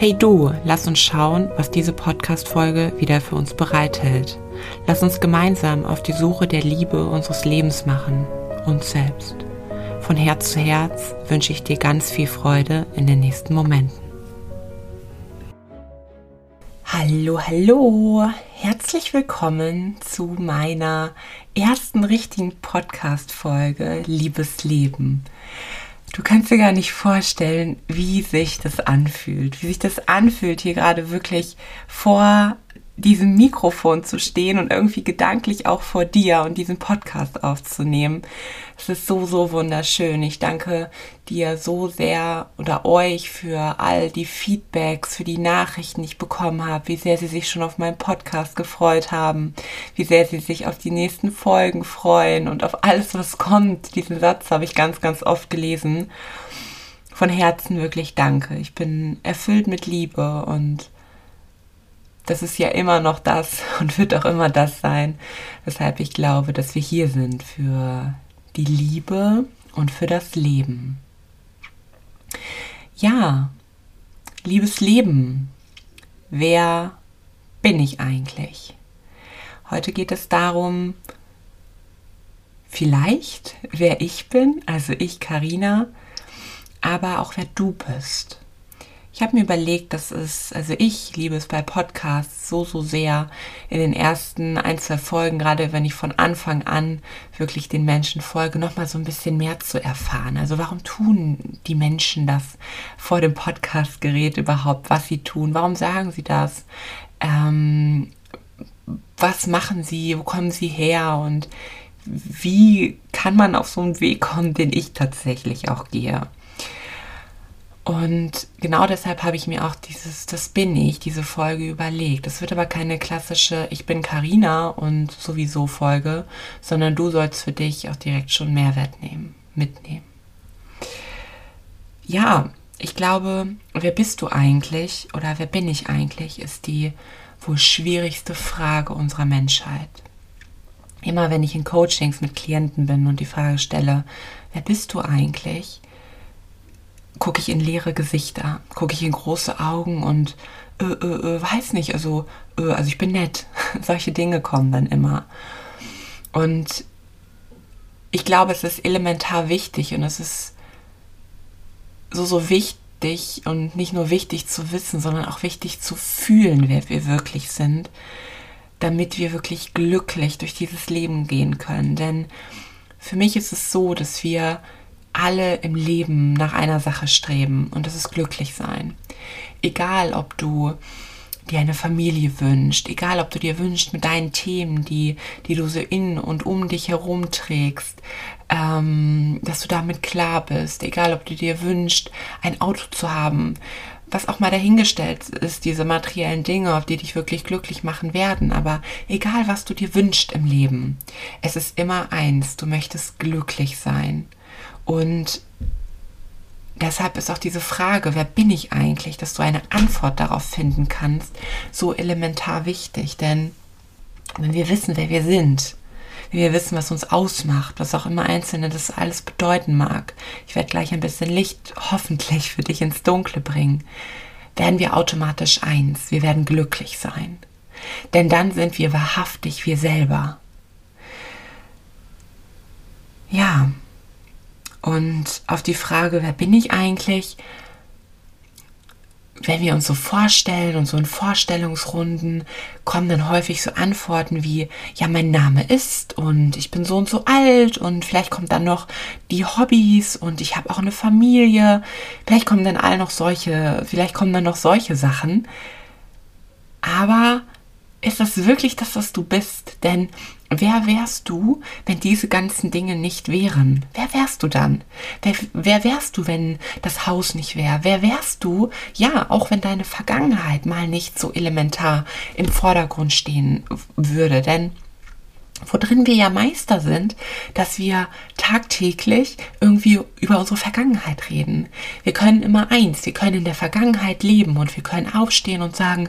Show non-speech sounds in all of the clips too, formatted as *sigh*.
Hey du, lass uns schauen, was diese Podcast-Folge wieder für uns bereithält. Lass uns gemeinsam auf die Suche der Liebe unseres Lebens machen, uns selbst. Von Herz zu Herz wünsche ich dir ganz viel Freude in den nächsten Momenten. Hallo, hallo, herzlich willkommen zu meiner ersten richtigen Podcast-Folge Liebes Leben. Du kannst dir gar nicht vorstellen, wie sich das anfühlt, wie sich das anfühlt, hier gerade wirklich vor diesem Mikrofon zu stehen und irgendwie gedanklich auch vor dir und diesen Podcast aufzunehmen. Es ist so, so wunderschön. Ich danke dir so sehr oder euch für all die Feedbacks, für die Nachrichten, die ich bekommen habe, wie sehr sie sich schon auf meinen Podcast gefreut haben, wie sehr sie sich auf die nächsten Folgen freuen und auf alles, was kommt. Diesen Satz habe ich ganz, ganz oft gelesen. Von Herzen wirklich danke. Ich bin erfüllt mit Liebe und das ist ja immer noch das *laughs* und wird auch immer das sein, weshalb ich glaube, dass wir hier sind für die Liebe und für das Leben. Ja, liebes Leben, wer bin ich eigentlich? Heute geht es darum, vielleicht wer ich bin, also ich Karina, aber auch wer du bist. Ich habe mir überlegt, dass es, also ich liebe es bei Podcasts so, so sehr in den ersten ein, zwei Folgen, gerade wenn ich von Anfang an wirklich den Menschen folge, nochmal so ein bisschen mehr zu erfahren. Also warum tun die Menschen das vor dem Podcastgerät überhaupt, was sie tun? Warum sagen sie das? Ähm, was machen sie? Wo kommen sie her? Und wie kann man auf so einen Weg kommen, den ich tatsächlich auch gehe? Und genau deshalb habe ich mir auch dieses Das bin ich, diese Folge überlegt. Es wird aber keine klassische Ich bin Karina und sowieso Folge, sondern du sollst für dich auch direkt schon Mehrwert nehmen, mitnehmen. Ja, ich glaube, wer bist du eigentlich oder wer bin ich eigentlich, ist die wohl schwierigste Frage unserer Menschheit. Immer wenn ich in Coachings mit Klienten bin und die Frage stelle, wer bist du eigentlich, gucke ich in leere Gesichter, gucke ich in große Augen und äh, äh, äh, weiß nicht, also, äh, also ich bin nett. *laughs* Solche Dinge kommen dann immer. Und ich glaube, es ist elementar wichtig und es ist so, so wichtig und nicht nur wichtig zu wissen, sondern auch wichtig zu fühlen, wer wir wirklich sind, damit wir wirklich glücklich durch dieses Leben gehen können. Denn für mich ist es so, dass wir alle im Leben nach einer Sache streben und das ist glücklich sein. Egal, ob du dir eine Familie wünscht, egal, ob du dir wünschst mit deinen Themen, die, die du so in und um dich herum trägst, ähm, dass du damit klar bist, egal, ob du dir wünschst, ein Auto zu haben, was auch mal dahingestellt ist, diese materiellen Dinge, auf die dich wirklich glücklich machen werden. Aber egal, was du dir wünschst im Leben, es ist immer eins, du möchtest glücklich sein. Und deshalb ist auch diese Frage, wer bin ich eigentlich, dass du eine Antwort darauf finden kannst, so elementar wichtig. Denn wenn wir wissen, wer wir sind, wenn wir wissen, was uns ausmacht, was auch immer Einzelne das alles bedeuten mag, ich werde gleich ein bisschen Licht hoffentlich für dich ins Dunkle bringen, werden wir automatisch eins, wir werden glücklich sein. Denn dann sind wir wahrhaftig wir selber. Ja, und auf die Frage, wer bin ich eigentlich, wenn wir uns so vorstellen und so in Vorstellungsrunden kommen dann häufig so Antworten wie, ja, mein Name ist und ich bin so und so alt und vielleicht kommt dann noch die Hobbys und ich habe auch eine Familie. Vielleicht kommen dann all noch solche, vielleicht kommen dann noch solche Sachen. Aber ist das wirklich das, was du bist? Denn wer wärst du, wenn diese ganzen Dinge nicht wären? Wer wärst du dann? Wer, wer wärst du, wenn das Haus nicht wäre? Wer wärst du, ja, auch wenn deine Vergangenheit mal nicht so elementar im Vordergrund stehen würde? Denn worin wir ja Meister sind, dass wir tagtäglich irgendwie über unsere Vergangenheit reden. Wir können immer eins, wir können in der Vergangenheit leben und wir können aufstehen und sagen,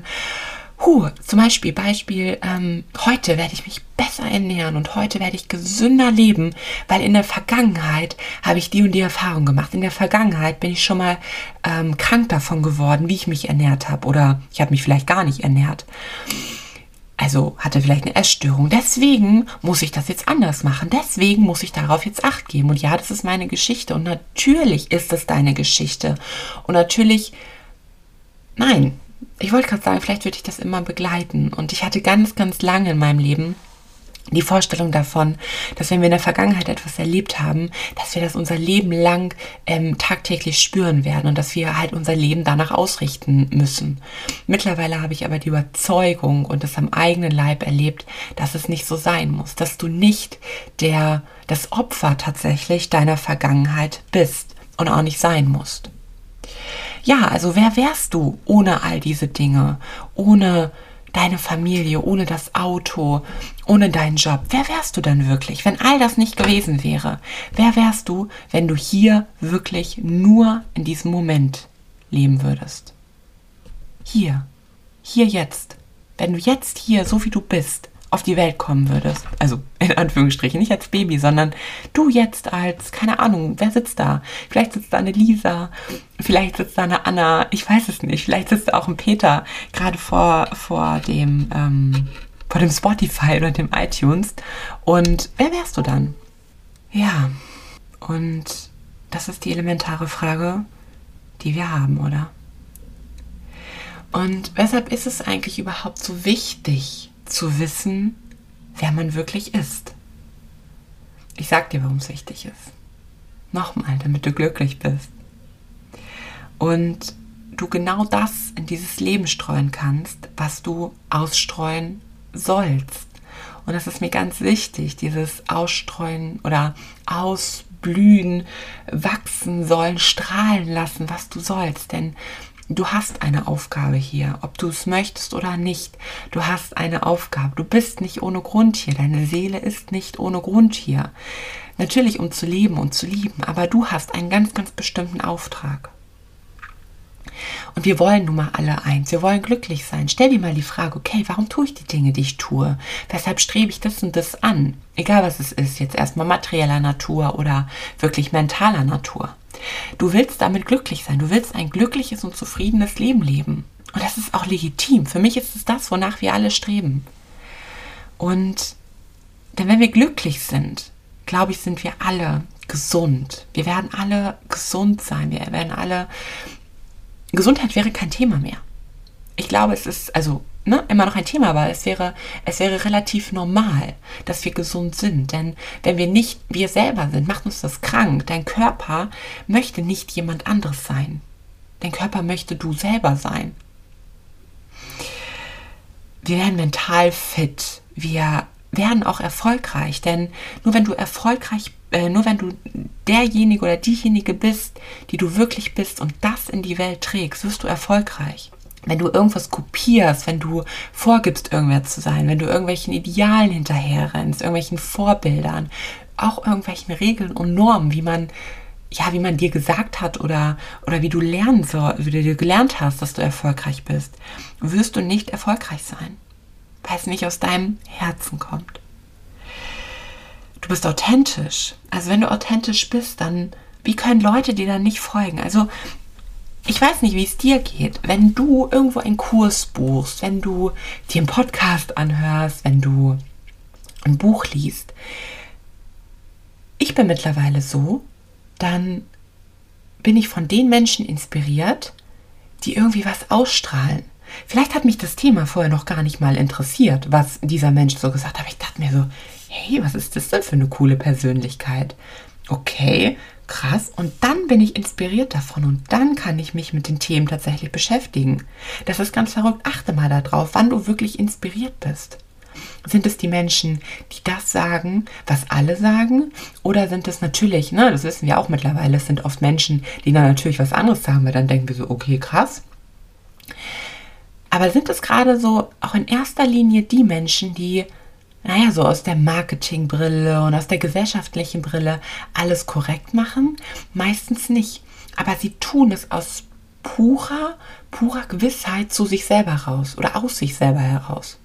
Huh, zum Beispiel, Beispiel, ähm, heute werde ich mich besser ernähren und heute werde ich gesünder leben, weil in der Vergangenheit habe ich die und die Erfahrung gemacht. In der Vergangenheit bin ich schon mal ähm, krank davon geworden, wie ich mich ernährt habe oder ich habe mich vielleicht gar nicht ernährt. Also hatte vielleicht eine Essstörung. Deswegen muss ich das jetzt anders machen. Deswegen muss ich darauf jetzt acht geben. Und ja, das ist meine Geschichte. Und natürlich ist es deine Geschichte. Und natürlich, nein, ich wollte gerade sagen, vielleicht würde ich das immer begleiten. Und ich hatte ganz, ganz lange in meinem Leben die Vorstellung davon, dass wenn wir in der Vergangenheit etwas erlebt haben, dass wir das unser Leben lang ähm, tagtäglich spüren werden und dass wir halt unser Leben danach ausrichten müssen. Mittlerweile habe ich aber die Überzeugung und das am eigenen Leib erlebt, dass es nicht so sein muss, dass du nicht der, das Opfer tatsächlich deiner Vergangenheit bist und auch nicht sein musst. Ja, also wer wärst du ohne all diese Dinge, ohne deine Familie, ohne das Auto, ohne deinen Job? Wer wärst du denn wirklich, wenn all das nicht gewesen wäre? Wer wärst du, wenn du hier wirklich nur in diesem Moment leben würdest? Hier, hier jetzt. Wenn du jetzt hier, so wie du bist, auf die Welt kommen würdest. Also *laughs* in Anführungsstrichen, nicht als Baby, sondern du jetzt als, keine Ahnung, wer sitzt da? Vielleicht sitzt da eine Lisa, vielleicht sitzt da eine Anna, ich weiß es nicht. Vielleicht sitzt da auch ein Peter, gerade vor, vor dem, ähm, vor dem Spotify oder dem iTunes. Und wer wärst du dann? Ja, und das ist die elementare Frage, die wir haben, oder? Und weshalb ist es eigentlich überhaupt so wichtig, zu wissen, wer man wirklich ist. Ich sag dir, warum es wichtig ist. Nochmal, damit du glücklich bist. Und du genau das in dieses Leben streuen kannst, was du ausstreuen sollst. Und das ist mir ganz wichtig, dieses Ausstreuen oder Ausblühen, wachsen sollen, strahlen lassen, was du sollst. Denn Du hast eine Aufgabe hier, ob du es möchtest oder nicht. Du hast eine Aufgabe. Du bist nicht ohne Grund hier. Deine Seele ist nicht ohne Grund hier. Natürlich, um zu leben und zu lieben, aber du hast einen ganz, ganz bestimmten Auftrag. Und wir wollen nun mal alle eins. Wir wollen glücklich sein. Stell dir mal die Frage, okay, warum tue ich die Dinge, die ich tue? Weshalb strebe ich das und das an? Egal was es ist, jetzt erstmal materieller Natur oder wirklich mentaler Natur. Du willst damit glücklich sein. Du willst ein glückliches und zufriedenes Leben leben. Und das ist auch legitim. Für mich ist es das, wonach wir alle streben. Und denn wenn wir glücklich sind, glaube ich, sind wir alle gesund. Wir werden alle gesund sein. Wir werden alle. Gesundheit wäre kein Thema mehr. Ich glaube, es ist, also ne, immer noch ein Thema, aber es wäre, es wäre relativ normal, dass wir gesund sind. Denn wenn wir nicht wir selber sind, macht uns das krank. Dein Körper möchte nicht jemand anderes sein. Dein Körper möchte du selber sein. Wir werden mental fit. Wir werden auch erfolgreich. Denn nur wenn du erfolgreich äh, nur wenn du derjenige oder diejenige bist, die du wirklich bist und das in die Welt trägst, wirst du erfolgreich wenn du irgendwas kopierst, wenn du vorgibst, irgendwer zu sein, wenn du irgendwelchen Idealen hinterherrennst, irgendwelchen Vorbildern, auch irgendwelchen Regeln und Normen, wie man ja, wie man dir gesagt hat oder, oder wie du lernen soll, wie du gelernt hast, dass du erfolgreich bist, wirst du nicht erfolgreich sein, weil es nicht aus deinem Herzen kommt. Du bist authentisch. Also wenn du authentisch bist, dann wie können Leute dir dann nicht folgen? Also ich weiß nicht, wie es dir geht, wenn du irgendwo einen Kurs buchst, wenn du dir einen Podcast anhörst, wenn du ein Buch liest. Ich bin mittlerweile so, dann bin ich von den Menschen inspiriert, die irgendwie was ausstrahlen. Vielleicht hat mich das Thema vorher noch gar nicht mal interessiert, was dieser Mensch so gesagt hat. Aber ich dachte mir so, hey, was ist das denn für eine coole Persönlichkeit? Okay, krass. Und dann bin ich inspiriert davon und dann kann ich mich mit den Themen tatsächlich beschäftigen. Das ist ganz verrückt. Achte mal darauf, wann du wirklich inspiriert bist. Sind es die Menschen, die das sagen, was alle sagen? Oder sind es natürlich, ne, das wissen wir auch mittlerweile, es sind oft Menschen, die dann natürlich was anderes sagen, weil dann denken wir so, okay, krass. Aber sind es gerade so auch in erster Linie die Menschen, die naja, so aus der Marketingbrille und aus der gesellschaftlichen Brille alles korrekt machen? Meistens nicht. Aber sie tun es aus purer, purer Gewissheit zu sich selber raus oder aus sich selber heraus.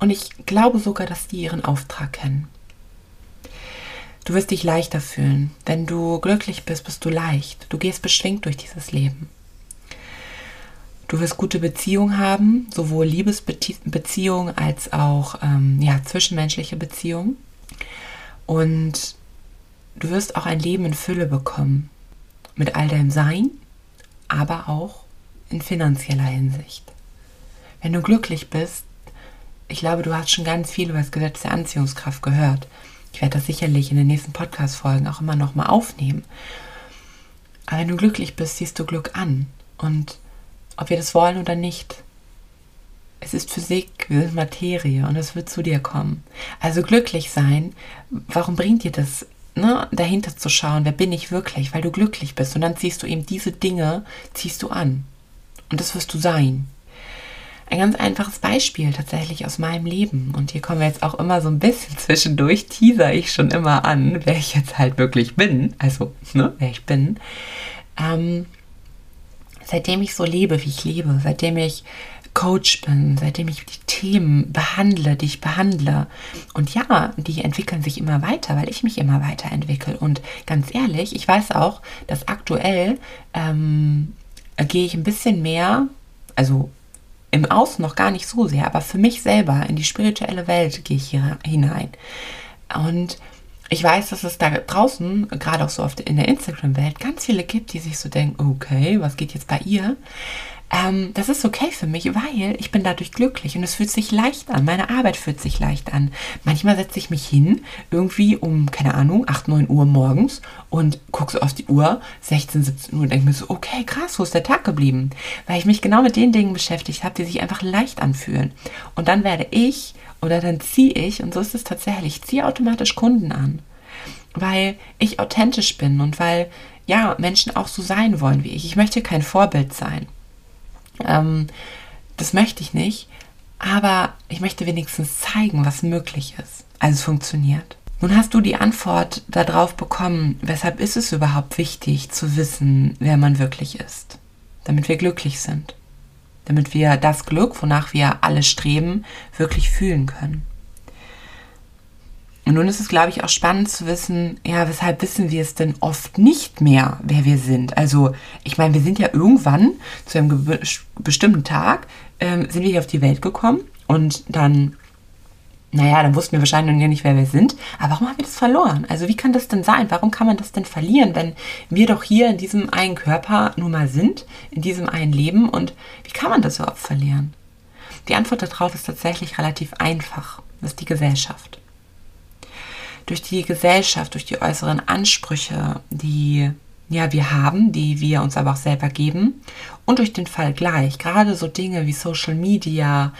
Und ich glaube sogar, dass die ihren Auftrag kennen. Du wirst dich leichter fühlen. Wenn du glücklich bist, bist du leicht. Du gehst beschwingt durch dieses Leben. Du wirst gute Beziehungen haben, sowohl Liebesbeziehungen als auch ähm, ja, zwischenmenschliche Beziehungen. Und du wirst auch ein Leben in Fülle bekommen. Mit all deinem Sein, aber auch in finanzieller Hinsicht. Wenn du glücklich bist, ich glaube, du hast schon ganz viel über das Gesetz der Anziehungskraft gehört. Ich werde das sicherlich in den nächsten Podcast-Folgen auch immer noch mal aufnehmen. Aber wenn du glücklich bist, siehst du Glück an. Und ob wir das wollen oder nicht, es ist Physik, wir sind Materie und es wird zu dir kommen. Also glücklich sein, warum bringt dir das, ne, dahinter zu schauen, wer bin ich wirklich, weil du glücklich bist und dann ziehst du eben diese Dinge, ziehst du an. Und das wirst du sein. Ein ganz einfaches Beispiel tatsächlich aus meinem Leben. Und hier kommen wir jetzt auch immer so ein bisschen *laughs* zwischendurch, teaser ich schon immer an, wer ich jetzt halt wirklich bin. Also, ne, wer ich bin. Ähm, seitdem ich so lebe, wie ich lebe, seitdem ich Coach bin, seitdem ich die Themen behandle, die ich behandle. Und ja, die entwickeln sich immer weiter, weil ich mich immer weiterentwickle. Und ganz ehrlich, ich weiß auch, dass aktuell ähm, gehe ich ein bisschen mehr, also im Außen noch gar nicht so sehr, aber für mich selber in die spirituelle Welt gehe ich hier hinein. Und ich weiß, dass es da draußen, gerade auch so oft in der Instagram-Welt, ganz viele gibt, die sich so denken, okay, was geht jetzt bei ihr? Ähm, das ist okay für mich, weil ich bin dadurch glücklich und es fühlt sich leicht an. Meine Arbeit fühlt sich leicht an. Manchmal setze ich mich hin, irgendwie um, keine Ahnung, 8, 9 Uhr morgens und gucke so auf die Uhr, 16, 17 Uhr und denke mir so, okay, krass, wo ist der Tag geblieben? Weil ich mich genau mit den Dingen beschäftigt habe, die sich einfach leicht anfühlen. Und dann werde ich oder dann ziehe ich, und so ist es tatsächlich, ich ziehe automatisch Kunden an. Weil ich authentisch bin und weil ja, Menschen auch so sein wollen wie ich. Ich möchte kein Vorbild sein. Ähm, das möchte ich nicht, aber ich möchte wenigstens zeigen, was möglich ist. Also es funktioniert. Nun hast du die Antwort darauf bekommen, weshalb ist es überhaupt wichtig zu wissen, wer man wirklich ist, damit wir glücklich sind, damit wir das Glück, wonach wir alle streben, wirklich fühlen können. Und nun ist es, glaube ich, auch spannend zu wissen, ja, weshalb wissen wir es denn oft nicht mehr, wer wir sind? Also, ich meine, wir sind ja irgendwann zu einem bestimmten Tag, ähm, sind wir hier auf die Welt gekommen und dann, naja, dann wussten wir wahrscheinlich noch nicht, wer wir sind. Aber warum haben wir das verloren? Also, wie kann das denn sein? Warum kann man das denn verlieren, wenn wir doch hier in diesem einen Körper nun mal sind, in diesem einen Leben? Und wie kann man das überhaupt verlieren? Die Antwort darauf ist tatsächlich relativ einfach. Das ist die Gesellschaft durch die Gesellschaft, durch die äußeren Ansprüche, die ja, wir haben, die wir uns aber auch selber geben. Und durch den Fall gleich. Gerade so Dinge wie Social Media,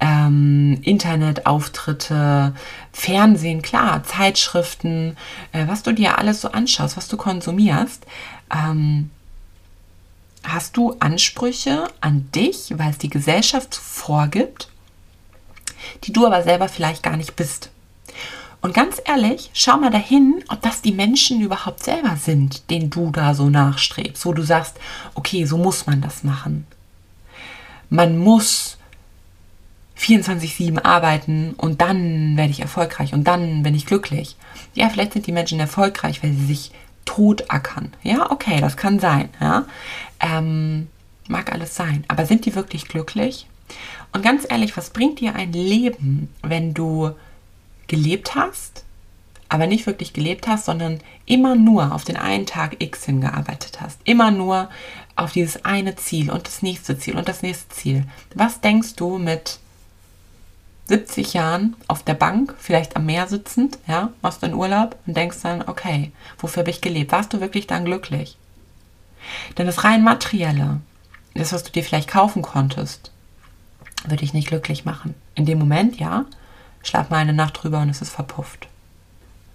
ähm, Internetauftritte, Fernsehen, klar, Zeitschriften, äh, was du dir alles so anschaust, was du konsumierst. Ähm, hast du Ansprüche an dich, weil es die Gesellschaft vorgibt, die du aber selber vielleicht gar nicht bist. Und ganz ehrlich, schau mal dahin, ob das die Menschen überhaupt selber sind, denen du da so nachstrebst, wo du sagst, okay, so muss man das machen. Man muss 24-7 arbeiten und dann werde ich erfolgreich und dann bin ich glücklich. Ja, vielleicht sind die Menschen erfolgreich, weil sie sich totackern. Ja, okay, das kann sein. Ja, ähm, mag alles sein. Aber sind die wirklich glücklich? Und ganz ehrlich, was bringt dir ein Leben, wenn du gelebt hast, aber nicht wirklich gelebt hast, sondern immer nur auf den einen Tag X hingearbeitet hast. Immer nur auf dieses eine Ziel und das nächste Ziel und das nächste Ziel. Was denkst du mit 70 Jahren auf der Bank, vielleicht am Meer sitzend, ja, machst du einen Urlaub und denkst dann, okay, wofür habe ich gelebt? Warst du wirklich dann glücklich? Denn das rein materielle, das, was du dir vielleicht kaufen konntest, würde dich nicht glücklich machen. In dem Moment, ja, schlaf mal eine Nacht drüber und es ist verpufft.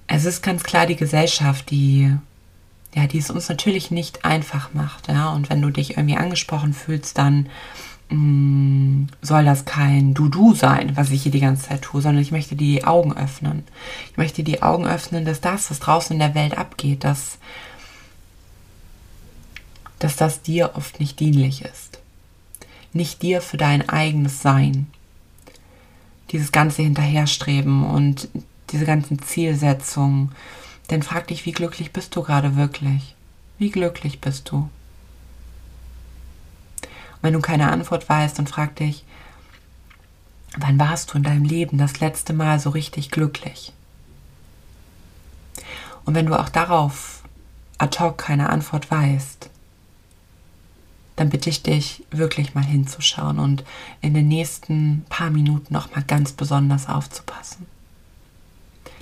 Es ist ganz klar die Gesellschaft, die ja, die es uns natürlich nicht einfach macht, ja. Und wenn du dich irgendwie angesprochen fühlst, dann mh, mm, soll das kein Du-Du sein, was ich hier die ganze Zeit tue, sondern ich möchte die Augen öffnen. Ich möchte die Augen öffnen, dass das, was draußen in der Welt abgeht, dass dass das dir oft nicht dienlich ist. Nicht dir für dein eigenes Sein. Dieses ganze Hinterherstreben und diese ganzen Zielsetzungen. Denn frag dich, wie glücklich bist du gerade wirklich? Wie glücklich bist du? Und wenn du keine Antwort weißt, dann frag dich, wann warst du in deinem Leben das letzte Mal so richtig glücklich? Und wenn du auch darauf ad hoc keine Antwort weißt, dann bitte ich dich wirklich mal hinzuschauen und in den nächsten paar Minuten noch mal ganz besonders aufzupassen.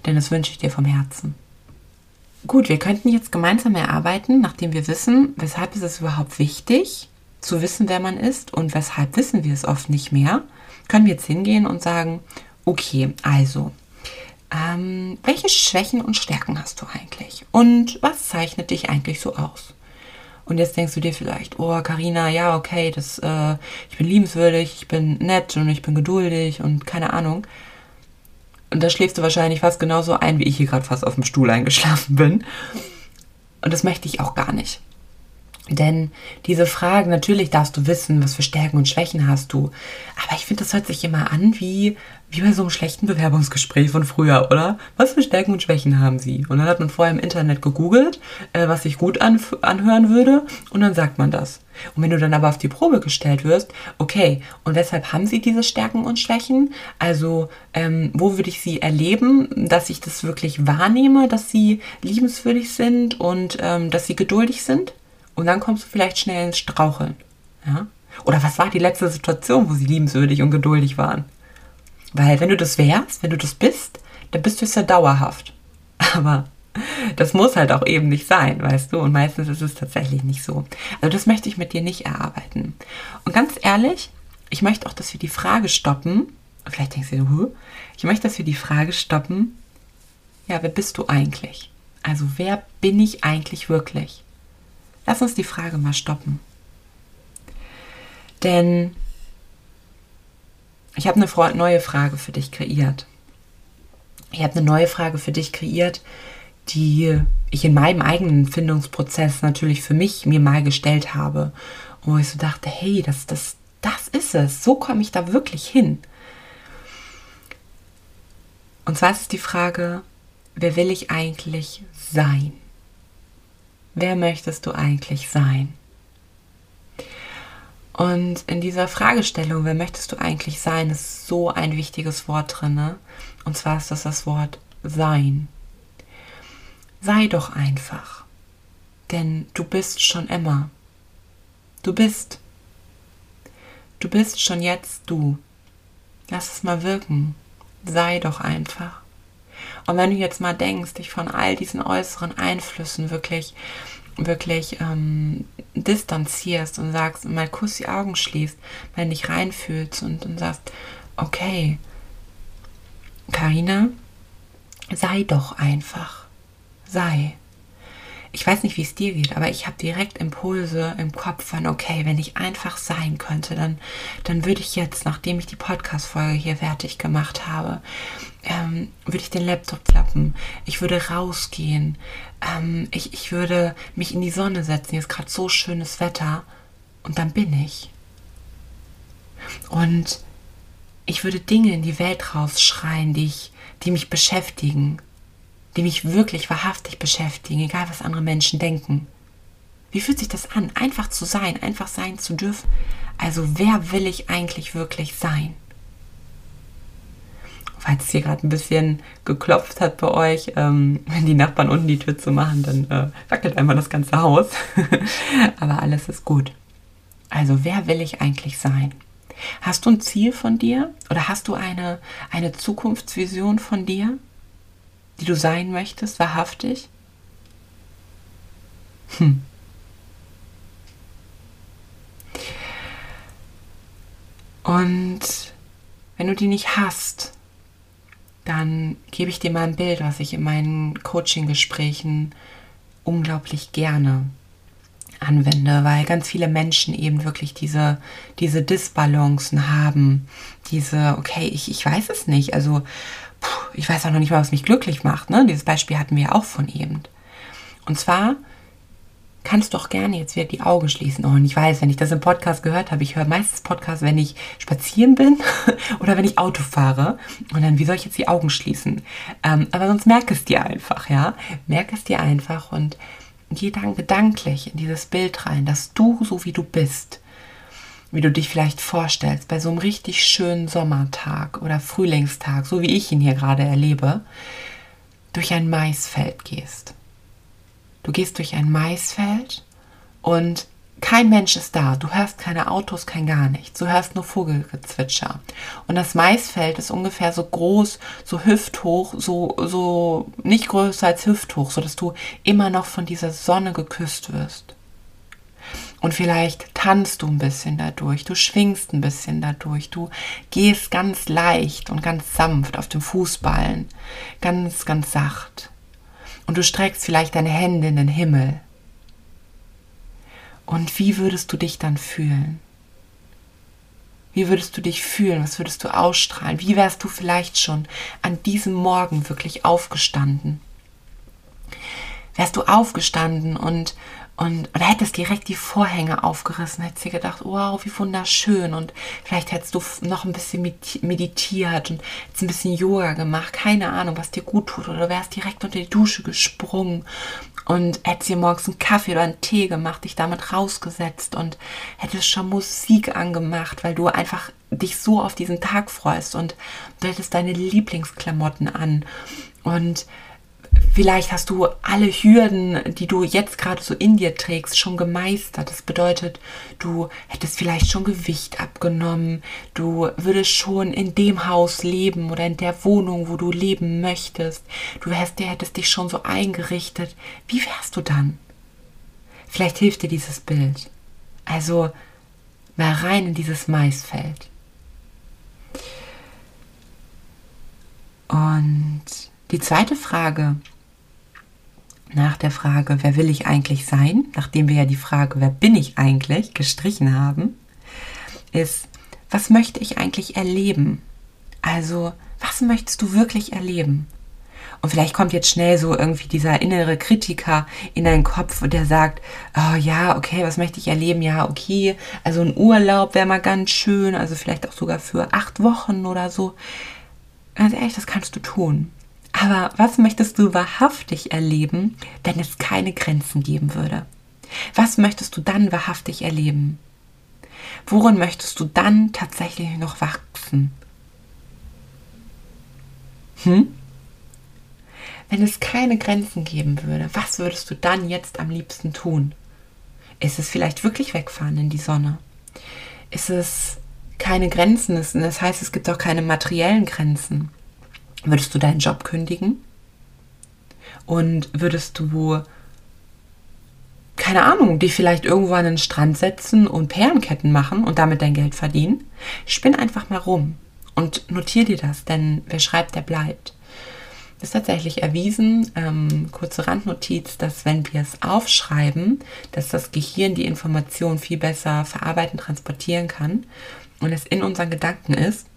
Denn das wünsche ich dir vom Herzen. Gut, wir könnten jetzt gemeinsam erarbeiten, nachdem wir wissen, weshalb ist es überhaupt wichtig, zu wissen, wer man ist und weshalb wissen wir es oft nicht mehr, können wir jetzt hingehen und sagen, okay, also, ähm, welche Schwächen und Stärken hast du eigentlich? Und was zeichnet dich eigentlich so aus? Und jetzt denkst du dir vielleicht, oh, Karina, ja, okay, das, äh, ich bin liebenswürdig, ich bin nett und ich bin geduldig und keine Ahnung. Und da schläfst du wahrscheinlich fast genauso ein, wie ich hier gerade fast auf dem Stuhl eingeschlafen bin. Und das möchte ich auch gar nicht. Denn diese Fragen, natürlich darfst du wissen, was für Stärken und Schwächen hast du. Aber ich finde, das hört sich immer an wie, wie bei so einem schlechten Bewerbungsgespräch von früher, oder? Was für Stärken und Schwächen haben sie? Und dann hat man vorher im Internet gegoogelt, äh, was sich gut an, anhören würde, und dann sagt man das. Und wenn du dann aber auf die Probe gestellt wirst, okay, und weshalb haben sie diese Stärken und Schwächen? Also, ähm, wo würde ich sie erleben, dass ich das wirklich wahrnehme, dass sie liebenswürdig sind und ähm, dass sie geduldig sind? Und dann kommst du vielleicht schnell ins Straucheln. Ja? Oder was war die letzte Situation, wo sie liebenswürdig und geduldig waren? Weil wenn du das wärst, wenn du das bist, dann bist du es ja dauerhaft. *laughs* Aber das muss halt auch eben nicht sein, weißt du? Und meistens ist es tatsächlich nicht so. Also das möchte ich mit dir nicht erarbeiten. Und ganz ehrlich, ich möchte auch, dass wir die Frage stoppen. Vielleicht denkst du, huh, ich möchte, dass wir die Frage stoppen. Ja, wer bist du eigentlich? Also wer bin ich eigentlich wirklich? Lass uns die Frage mal stoppen. Denn ich habe eine neue Frage für dich kreiert. Ich habe eine neue Frage für dich kreiert, die ich in meinem eigenen Findungsprozess natürlich für mich mir mal gestellt habe. wo ich so dachte, hey, das, das, das ist es. So komme ich da wirklich hin. Und zwar ist es die Frage, wer will ich eigentlich sein? wer möchtest du eigentlich sein? Und in dieser Fragestellung, wer möchtest du eigentlich sein, ist so ein wichtiges Wort drin. Ne? Und zwar ist das das Wort sein. Sei doch einfach. Denn du bist schon immer. Du bist. Du bist schon jetzt du. Lass es mal wirken. Sei doch einfach. Und wenn du jetzt mal denkst, dich von all diesen äußeren Einflüssen wirklich, wirklich ähm, distanzierst und sagst, mal kurz die Augen schließt, mal dich reinfühlst und, und sagst, okay, Karina, sei doch einfach. Sei ich weiß nicht, wie es dir geht, aber ich habe direkt Impulse im Kopf von, okay, wenn ich einfach sein könnte, dann, dann würde ich jetzt, nachdem ich die Podcast-Folge hier fertig gemacht habe, ähm, würde ich den Laptop klappen, ich würde rausgehen, ähm, ich, ich würde mich in die Sonne setzen, hier ist gerade so schönes Wetter und dann bin ich. Und ich würde Dinge in die Welt rausschreien, die, ich, die mich beschäftigen die mich wirklich wahrhaftig beschäftigen, egal was andere Menschen denken. Wie fühlt sich das an, einfach zu sein, einfach sein zu dürfen? Also wer will ich eigentlich wirklich sein? Falls es hier gerade ein bisschen geklopft hat bei euch, ähm, wenn die Nachbarn unten die Tür zu machen, dann äh, wackelt einmal das ganze Haus. *laughs* Aber alles ist gut. Also wer will ich eigentlich sein? Hast du ein Ziel von dir oder hast du eine, eine Zukunftsvision von dir? Die du sein möchtest, wahrhaftig? Hm. Und wenn du die nicht hast, dann gebe ich dir mal ein Bild, was ich in meinen Coaching-Gesprächen unglaublich gerne anwende, weil ganz viele Menschen eben wirklich diese, diese Disbalancen haben. Diese, okay, ich, ich weiß es nicht. Also ich weiß auch noch nicht mal, was mich glücklich macht. Ne? Dieses Beispiel hatten wir auch von eben. Und zwar kannst doch gerne jetzt wieder die Augen schließen. Oh, und ich weiß, wenn ich das im Podcast gehört habe, ich höre meistens Podcasts, wenn ich spazieren bin *laughs* oder wenn ich Auto fahre. Und dann, wie soll ich jetzt die Augen schließen? Ähm, aber sonst merk es dir einfach, ja. Merk es dir einfach und geh dann gedanklich in dieses Bild rein, dass du so wie du bist, wie du dich vielleicht vorstellst, bei so einem richtig schönen Sommertag oder Frühlingstag, so wie ich ihn hier gerade erlebe, durch ein Maisfeld gehst. Du gehst durch ein Maisfeld und kein Mensch ist da. Du hörst keine Autos, kein gar nichts. Du hörst nur Vogelgezwitscher. Und das Maisfeld ist ungefähr so groß, so hüfthoch, so, so nicht größer als hüfthoch, sodass du immer noch von dieser Sonne geküsst wirst. Und vielleicht tanzt du ein bisschen dadurch, du schwingst ein bisschen dadurch, du gehst ganz leicht und ganz sanft auf dem Fußballen, ganz, ganz sacht und du streckst vielleicht deine Hände in den Himmel. Und wie würdest du dich dann fühlen? Wie würdest du dich fühlen? Was würdest du ausstrahlen? Wie wärst du vielleicht schon an diesem Morgen wirklich aufgestanden? Wärst du aufgestanden und und oder hättest direkt die Vorhänge aufgerissen, hättest dir gedacht, wow, wie wunderschön. Und vielleicht hättest du noch ein bisschen meditiert und jetzt ein bisschen Yoga gemacht, keine Ahnung, was dir gut tut. Oder wärst direkt unter die Dusche gesprungen und hättest dir morgens einen Kaffee oder einen Tee gemacht, dich damit rausgesetzt und hättest schon Musik angemacht, weil du einfach dich so auf diesen Tag freust und du hättest deine Lieblingsklamotten an und Vielleicht hast du alle Hürden, die du jetzt gerade so in dir trägst, schon gemeistert. Das bedeutet, du hättest vielleicht schon Gewicht abgenommen, du würdest schon in dem Haus leben oder in der Wohnung, wo du leben möchtest. Du wärst, hättest dich schon so eingerichtet. Wie wärst du dann? Vielleicht hilft dir dieses Bild. Also mal rein in dieses Maisfeld. Und die zweite Frage nach der Frage, wer will ich eigentlich sein, nachdem wir ja die Frage, wer bin ich eigentlich, gestrichen haben, ist, was möchte ich eigentlich erleben? Also, was möchtest du wirklich erleben? Und vielleicht kommt jetzt schnell so irgendwie dieser innere Kritiker in deinen Kopf, der sagt, oh ja, okay, was möchte ich erleben? Ja, okay, also ein Urlaub wäre mal ganz schön, also vielleicht auch sogar für acht Wochen oder so. Ganz ehrlich, das kannst du tun. Aber was möchtest du wahrhaftig erleben, wenn es keine Grenzen geben würde? Was möchtest du dann wahrhaftig erleben? Worin möchtest du dann tatsächlich noch wachsen? Hm? Wenn es keine Grenzen geben würde, was würdest du dann jetzt am liebsten tun? Ist es vielleicht wirklich wegfahren in die Sonne? Ist es keine Grenzen? Das heißt, es gibt auch keine materiellen Grenzen. Würdest du deinen Job kündigen? Und würdest du, keine Ahnung, dich vielleicht irgendwo an den Strand setzen und Perlenketten machen und damit dein Geld verdienen? Spinn einfach mal rum und notier dir das, denn wer schreibt, der bleibt. Das ist tatsächlich erwiesen, ähm, kurze Randnotiz, dass wenn wir es aufschreiben, dass das Gehirn die Information viel besser verarbeiten, transportieren kann und es in unseren Gedanken ist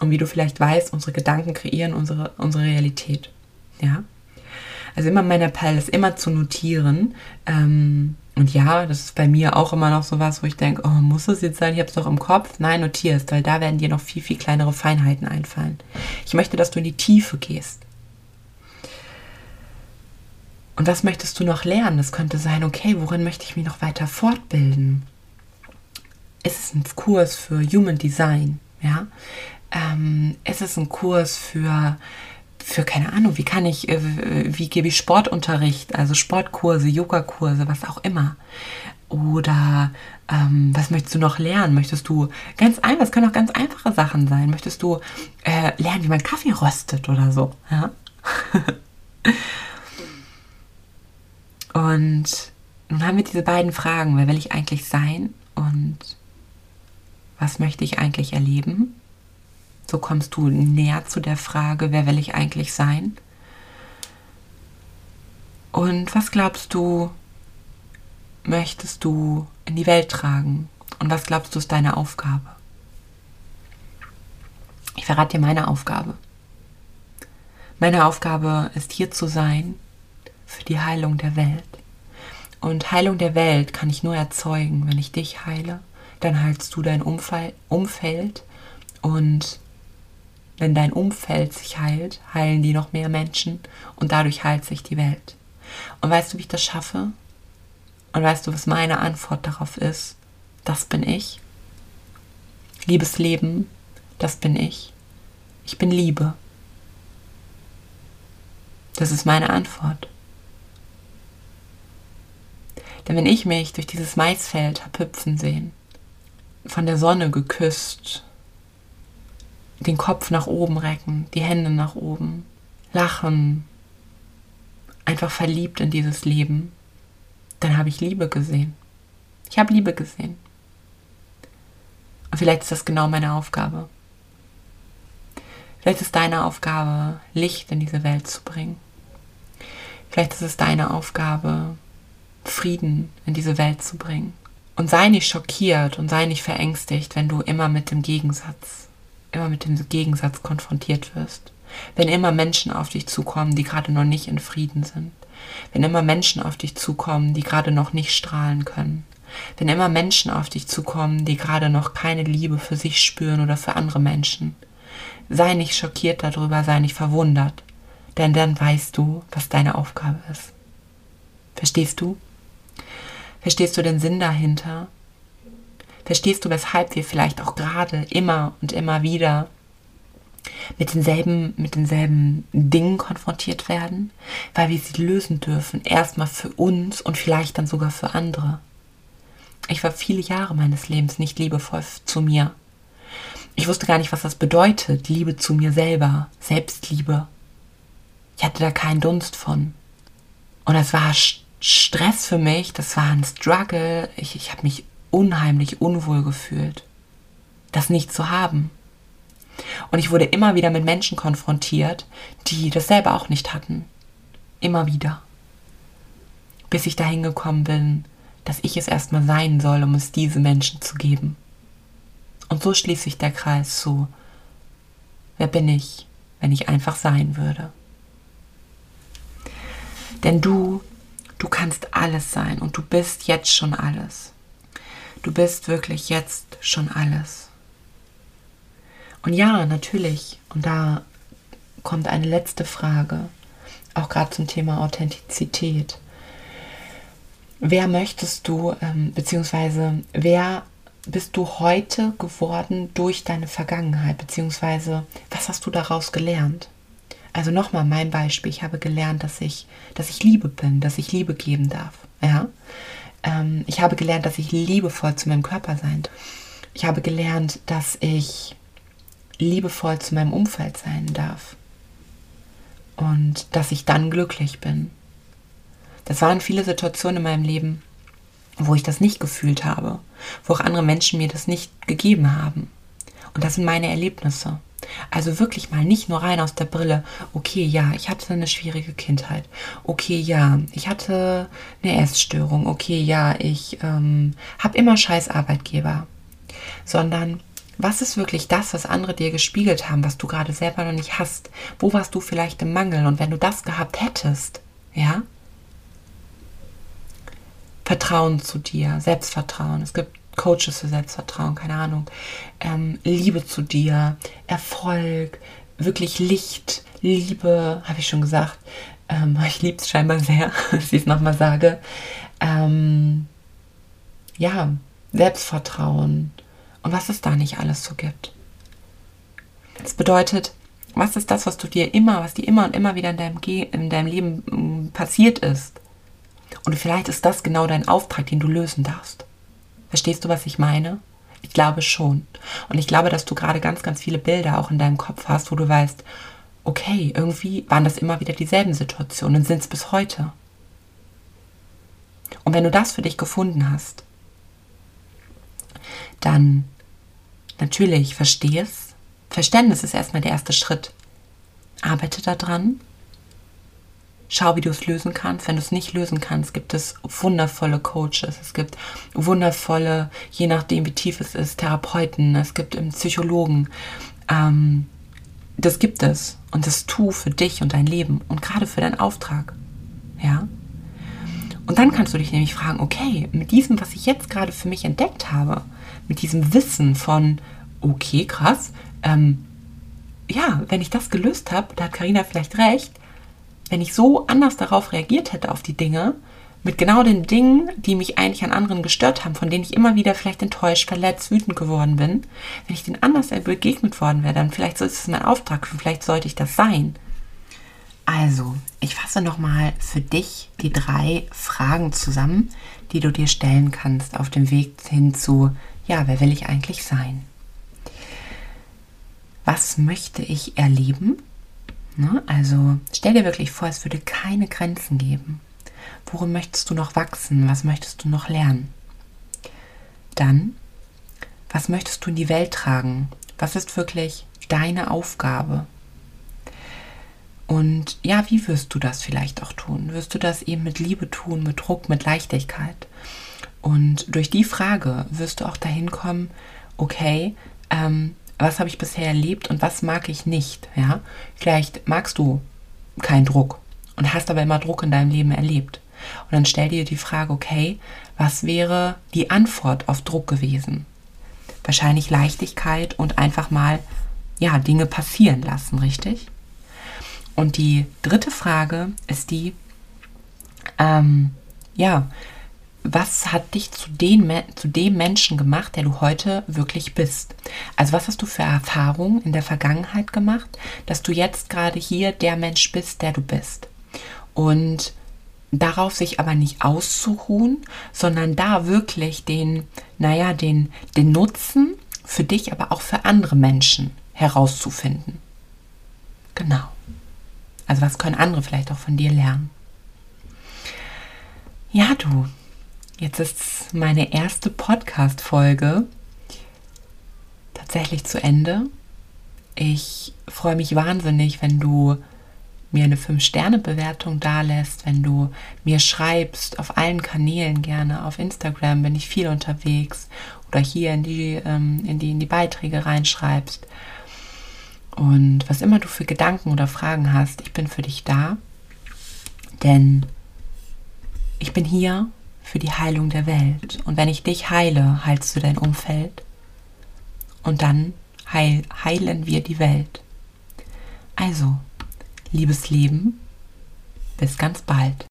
und wie du vielleicht weißt, unsere Gedanken kreieren unsere, unsere Realität. Ja. Also immer mein Appell ist immer zu notieren. Ähm, und ja, das ist bei mir auch immer noch so was, wo ich denke, oh, muss es jetzt sein? Ich habe es doch im Kopf. Nein, notier es, weil da werden dir noch viel, viel kleinere Feinheiten einfallen. Ich möchte, dass du in die Tiefe gehst. Und was möchtest du noch lernen? Das könnte sein, okay, worin möchte ich mich noch weiter fortbilden? Ist es ein Kurs für Human Design? Ja, ähm, ist ein Kurs für, für keine Ahnung, wie kann ich, äh, wie gebe ich Sportunterricht, also Sportkurse, Yogakurse, was auch immer. Oder ähm, was möchtest du noch lernen? Möchtest du ganz einfach, es können auch ganz einfache Sachen sein. Möchtest du äh, lernen, wie man Kaffee röstet oder so? Ja? *laughs* und nun haben wir diese beiden Fragen, wer will ich eigentlich sein und was möchte ich eigentlich erleben? So kommst du näher zu der Frage, wer will ich eigentlich sein? Und was glaubst du, möchtest du in die Welt tragen? Und was glaubst du ist deine Aufgabe? Ich verrate dir meine Aufgabe. Meine Aufgabe ist hier zu sein für die Heilung der Welt. Und Heilung der Welt kann ich nur erzeugen, wenn ich dich heile. Dann heilst du dein Umfeld und wenn dein Umfeld sich heilt, heilen die noch mehr Menschen und dadurch heilt sich die Welt. Und weißt du, wie ich das schaffe? Und weißt du, was meine Antwort darauf ist? Das bin ich. Liebes Leben, das bin ich. Ich bin Liebe. Das ist meine Antwort. Denn wenn ich mich durch dieses Maisfeld habe hüpfen sehen, von der Sonne geküsst, den Kopf nach oben recken, die Hände nach oben, lachen, einfach verliebt in dieses Leben, dann habe ich Liebe gesehen. Ich habe Liebe gesehen. Und vielleicht ist das genau meine Aufgabe. Vielleicht ist deine Aufgabe, Licht in diese Welt zu bringen. Vielleicht ist es deine Aufgabe, Frieden in diese Welt zu bringen. Und sei nicht schockiert und sei nicht verängstigt, wenn du immer mit dem Gegensatz, immer mit dem Gegensatz konfrontiert wirst. Wenn immer Menschen auf dich zukommen, die gerade noch nicht in Frieden sind. Wenn immer Menschen auf dich zukommen, die gerade noch nicht strahlen können. Wenn immer Menschen auf dich zukommen, die gerade noch keine Liebe für sich spüren oder für andere Menschen. Sei nicht schockiert darüber, sei nicht verwundert, denn dann weißt du, was deine Aufgabe ist. Verstehst du? Verstehst du den Sinn dahinter? Verstehst du, weshalb wir vielleicht auch gerade immer und immer wieder mit denselben, mit denselben Dingen konfrontiert werden, weil wir sie lösen dürfen, erstmal für uns und vielleicht dann sogar für andere. Ich war viele Jahre meines Lebens nicht liebevoll zu mir. Ich wusste gar nicht, was das bedeutet, Liebe zu mir selber, Selbstliebe. Ich hatte da keinen Dunst von. Und das war Stress für mich, das war ein Struggle. Ich, ich habe mich unheimlich unwohl gefühlt, das nicht zu haben. Und ich wurde immer wieder mit Menschen konfrontiert, die das selber auch nicht hatten. Immer wieder. Bis ich dahin gekommen bin, dass ich es erstmal sein soll, um es diese Menschen zu geben. Und so schließt sich der Kreis zu, wer bin ich, wenn ich einfach sein würde? Denn du Du kannst alles sein und du bist jetzt schon alles. Du bist wirklich jetzt schon alles. Und ja, natürlich, und da kommt eine letzte Frage, auch gerade zum Thema Authentizität. Wer möchtest du, ähm, beziehungsweise wer bist du heute geworden durch deine Vergangenheit, beziehungsweise was hast du daraus gelernt? Also nochmal mein Beispiel. Ich habe gelernt, dass ich, dass ich Liebe bin, dass ich Liebe geben darf. Ja? Ähm, ich habe gelernt, dass ich liebevoll zu meinem Körper sein darf. Ich habe gelernt, dass ich liebevoll zu meinem Umfeld sein darf. Und dass ich dann glücklich bin. Das waren viele Situationen in meinem Leben, wo ich das nicht gefühlt habe, wo auch andere Menschen mir das nicht gegeben haben. Und das sind meine Erlebnisse. Also wirklich mal nicht nur rein aus der Brille, okay, ja, ich hatte eine schwierige Kindheit. Okay, ja, ich hatte eine Erststörung. Okay, ja, ich ähm, habe immer scheiß Arbeitgeber. Sondern was ist wirklich das, was andere dir gespiegelt haben, was du gerade selber noch nicht hast? Wo warst du vielleicht im Mangel? Und wenn du das gehabt hättest, ja? Vertrauen zu dir, Selbstvertrauen. Es gibt Coaches für Selbstvertrauen, keine Ahnung, ähm, Liebe zu dir, Erfolg, wirklich Licht, Liebe, habe ich schon gesagt. Ähm, *laughs* ich liebe es scheinbar sehr, *laughs* dass ich es nochmal sage. Ähm, ja, Selbstvertrauen und was es da nicht alles so gibt. Das bedeutet, was ist das, was du dir immer, was dir immer und immer wieder in deinem, Ge in deinem Leben mm, passiert ist? Und vielleicht ist das genau dein Auftrag, den du lösen darfst. Verstehst du, was ich meine? Ich glaube schon. Und ich glaube, dass du gerade ganz, ganz viele Bilder auch in deinem Kopf hast, wo du weißt, okay, irgendwie waren das immer wieder dieselben Situationen und sind es bis heute. Und wenn du das für dich gefunden hast, dann natürlich versteh es. Verständnis ist erstmal der erste Schritt. Arbeite daran Schau, wie du es lösen kannst. Wenn du es nicht lösen kannst, gibt es wundervolle Coaches. Es gibt wundervolle, je nachdem wie tief es ist, Therapeuten. Es gibt Psychologen. Ähm, das gibt es. Und das tu für dich und dein Leben und gerade für deinen Auftrag. Ja. Und dann kannst du dich nämlich fragen, okay, mit diesem, was ich jetzt gerade für mich entdeckt habe, mit diesem Wissen von, okay, krass, ähm, ja, wenn ich das gelöst habe, da hat Karina vielleicht recht, wenn ich so anders darauf reagiert hätte auf die Dinge, mit genau den Dingen, die mich eigentlich an anderen gestört haben, von denen ich immer wieder vielleicht enttäuscht, verletzt, wütend geworden bin, wenn ich denen anders begegnet worden wäre, dann vielleicht ist es mein Auftrag, vielleicht sollte ich das sein. Also, ich fasse nochmal für dich die drei Fragen zusammen, die du dir stellen kannst auf dem Weg hin zu, ja, wer will ich eigentlich sein? Was möchte ich erleben? Ne? Also stell dir wirklich vor, es würde keine Grenzen geben. Worum möchtest du noch wachsen? Was möchtest du noch lernen? Dann, was möchtest du in die Welt tragen? Was ist wirklich deine Aufgabe? Und ja, wie wirst du das vielleicht auch tun? Wirst du das eben mit Liebe tun, mit Druck, mit Leichtigkeit? Und durch die Frage wirst du auch dahin kommen, okay, ähm, was habe ich bisher erlebt und was mag ich nicht? Ja, vielleicht magst du keinen Druck und hast aber immer Druck in deinem Leben erlebt. Und dann stell dir die Frage, okay, was wäre die Antwort auf Druck gewesen? Wahrscheinlich Leichtigkeit und einfach mal, ja, Dinge passieren lassen, richtig? Und die dritte Frage ist die, ähm, ja, was hat dich zu, den, zu dem Menschen gemacht, der du heute wirklich bist? Also was hast du für Erfahrungen in der Vergangenheit gemacht, dass du jetzt gerade hier der Mensch bist, der du bist? Und darauf sich aber nicht auszuruhen, sondern da wirklich den, naja, den, den Nutzen für dich, aber auch für andere Menschen herauszufinden. Genau. Also was können andere vielleicht auch von dir lernen? Ja, du, jetzt ist meine erste Podcast-Folge tatsächlich zu Ende. Ich freue mich wahnsinnig, wenn du mir eine 5-Sterne-Bewertung dalässt, wenn du mir schreibst, auf allen Kanälen gerne, auf Instagram bin ich viel unterwegs oder hier in die, ähm, in die, in die Beiträge reinschreibst. Und was immer du für Gedanken oder Fragen hast, ich bin für dich da, denn ich bin hier für die Heilung der Welt. Und wenn ich dich heile, heilst du dein Umfeld. Und dann heil, heilen wir die Welt. Also, liebes Leben, bis ganz bald.